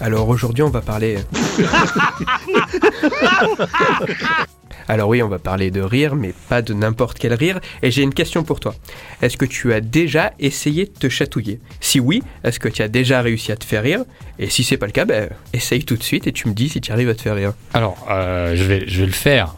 Alors aujourd'hui, on va parler. Alors oui, on va parler de rire, mais pas de n'importe quel rire. Et j'ai une question pour toi. Est-ce que tu as déjà essayé de te chatouiller? Si oui, est-ce que tu as déjà réussi à te faire rire? Et si c'est pas le cas, ben, essaye tout de suite et tu me dis si tu arrives à te faire rire. Alors, euh, je, vais, je vais le faire.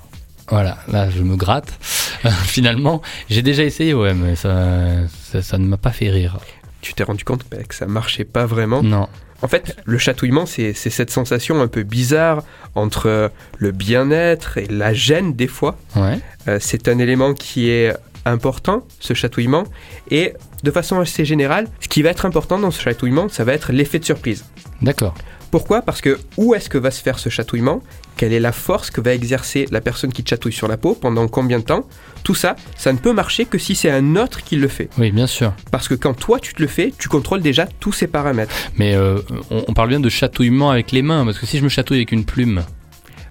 Voilà, là je me gratte. Finalement, j'ai déjà essayé, ouais, mais ça, ça, ça ne m'a pas fait rire. Tu t'es rendu compte ben, que ça marchait pas vraiment? Non. En fait, le chatouillement, c'est cette sensation un peu bizarre entre le bien-être et la gêne des fois. Ouais. Euh, c'est un élément qui est important, ce chatouillement. Et de façon assez générale, ce qui va être important dans ce chatouillement, ça va être l'effet de surprise. D'accord. Pourquoi? Parce que où est-ce que va se faire ce chatouillement? Quelle est la force que va exercer la personne qui te chatouille sur la peau Pendant combien de temps? Tout ça, ça ne peut marcher que si c'est un autre qui le fait. Oui, bien sûr. Parce que quand toi tu te le fais, tu contrôles déjà tous ces paramètres. Mais euh, on, on parle bien de chatouillement avec les mains, parce que si je me chatouille avec une plume,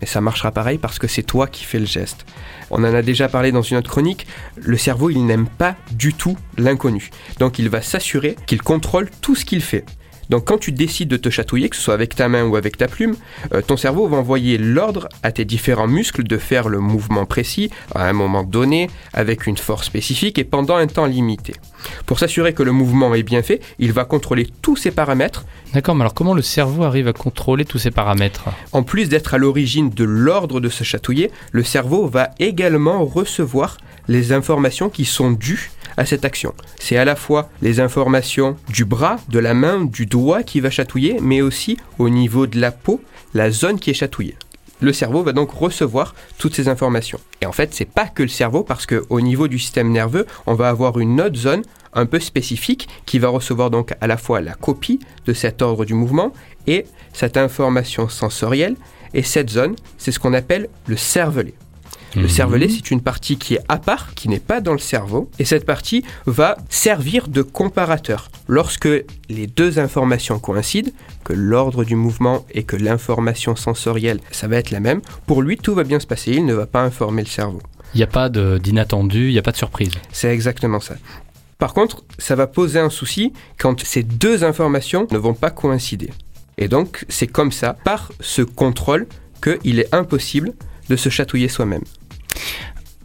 Et ça marchera pareil parce que c'est toi qui fais le geste. On en a déjà parlé dans une autre chronique, le cerveau il n'aime pas du tout l'inconnu. Donc il va s'assurer qu'il contrôle tout ce qu'il fait. Donc quand tu décides de te chatouiller, que ce soit avec ta main ou avec ta plume, euh, ton cerveau va envoyer l'ordre à tes différents muscles de faire le mouvement précis à un moment donné, avec une force spécifique et pendant un temps limité. Pour s'assurer que le mouvement est bien fait, il va contrôler tous ces paramètres D'accord, mais alors comment le cerveau arrive à contrôler tous ces paramètres? En plus d'être à l'origine de l'ordre de se chatouiller, le cerveau va également recevoir les informations qui sont dues à cette action. C'est à la fois les informations du bras, de la main, du doigt qui va chatouiller, mais aussi au niveau de la peau, la zone qui est chatouillée. Le cerveau va donc recevoir toutes ces informations. Et en fait, c'est pas que le cerveau, parce qu'au niveau du système nerveux, on va avoir une autre zone un peu spécifique qui va recevoir donc à la fois la copie de cet ordre du mouvement et cette information sensorielle. Et cette zone, c'est ce qu'on appelle le cervelet. Le Mhm. cervelet, c'est une partie qui est à part, qui n'est pas dans le cerveau, et cette partie va servir de comparateur. Lorsque les deux informations coïncident, que l'ordre du mouvement et que l'information sensorielle, ça va être la même, pour lui, tout va bien se passer, il ne va pas informer le cerveau. Il n'y a pas d'inattendu, il n'y a pas de surprise. C'est exactement ça. Par contre, ça va poser un souci quand ces deux informations ne vont pas coïncider. Et donc, c'est comme ça, par ce contrôle, qu'il est impossible de se chatouiller soi-même.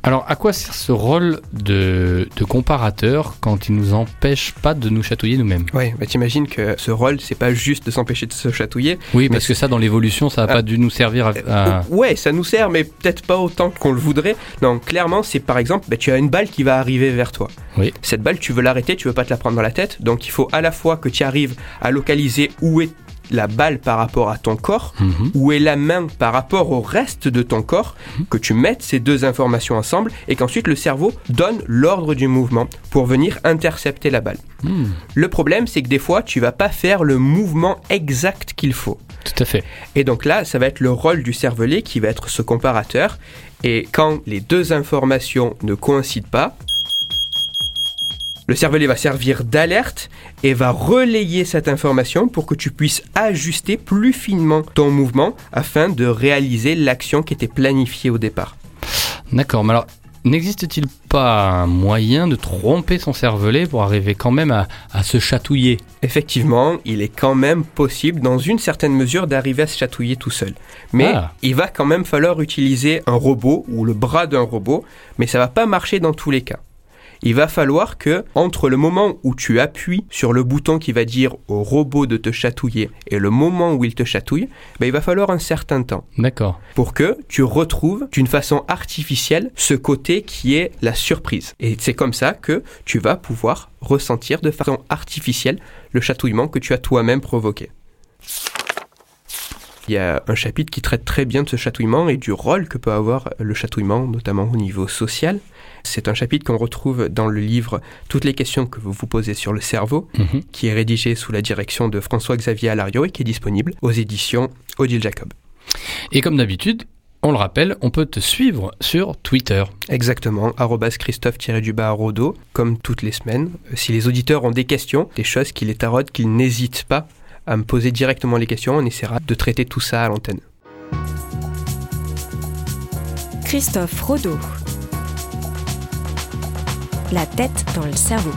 Alors, à quoi sert ce rôle de, de comparateur quand il nous empêche pas de nous chatouiller nous-mêmes? Oui, bah t'imagines que ce rôle, c'est pas juste de s'empêcher de se chatouiller. Oui, parce que ça, dans l'évolution, ça n'a Ah. pas dû nous servir à... à- Oh, Ouais, ça nous sert, mais peut-être pas autant qu'on le voudrait. Non, clairement, c'est par exemple, bah, tu as une balle qui va arriver vers toi. Oui. Cette balle, tu veux l'arrêter, tu veux pas te la prendre dans la tête, donc il faut à la fois que tu arrives à localiser où est la balle par rapport à ton corps, Mhm. où est la main par rapport au reste de ton corps, que tu mettes ces deux informations ensemble et qu'ensuite le cerveau donne l'ordre du mouvement pour venir intercepter la balle. Hmm, Le problème, c'est que des fois, tu vas pas faire le mouvement exact qu'il faut. tout à fait. Et donc là, ça va être le rôle du cervelet qui va être ce comparateur. Et quand les deux informations ne coïncident pas, le cervelet va servir d'alerte et va relayer cette information pour que tu puisses ajuster plus finement ton mouvement afin de réaliser l'action qui était planifiée au départ. D'accord, mais alors, n'existe-t-il pas un moyen de tromper son cervelet pour arriver quand même à, à se chatouiller? Effectivement, il est quand même possible, dans une certaine mesure, d'arriver à se chatouiller tout seul. Mais Ah. il va quand même falloir utiliser un robot ou le bras d'un robot, mais ça va pas marcher dans tous les cas. Il va falloir que, entre le moment où tu appuies sur le bouton qui va dire au robot de te chatouiller et le moment où il te chatouille, ben, il va falloir un certain temps D'accord. pour que tu retrouves d'une façon artificielle ce côté qui est la surprise. Et c'est comme ça que tu vas pouvoir ressentir de façon artificielle le chatouillement que tu as toi-même provoqué. Il y a un chapitre qui traite très bien de ce chatouillement et du rôle que peut avoir le chatouillement, notamment au niveau social. C'est un chapitre qu'on retrouve dans le livre Toutes les questions que vous vous posez sur le cerveau, Mhm. qui est rédigé sous la direction de François-Xavier Alario et qui est disponible aux éditions Odile Jacob. Et comme d'habitude, on le rappelle, on peut te suivre sur Twitter. Exactement, arrobas Christophe-du-bas Rodo, comme toutes les semaines. Euh, Si les auditeurs ont des questions, des choses qui les qu'ils n'hésitent pas à me poser directement les questions, on essaiera de traiter tout ça à l'antenne. Christophe Rodeau. La tête dans le cerveau.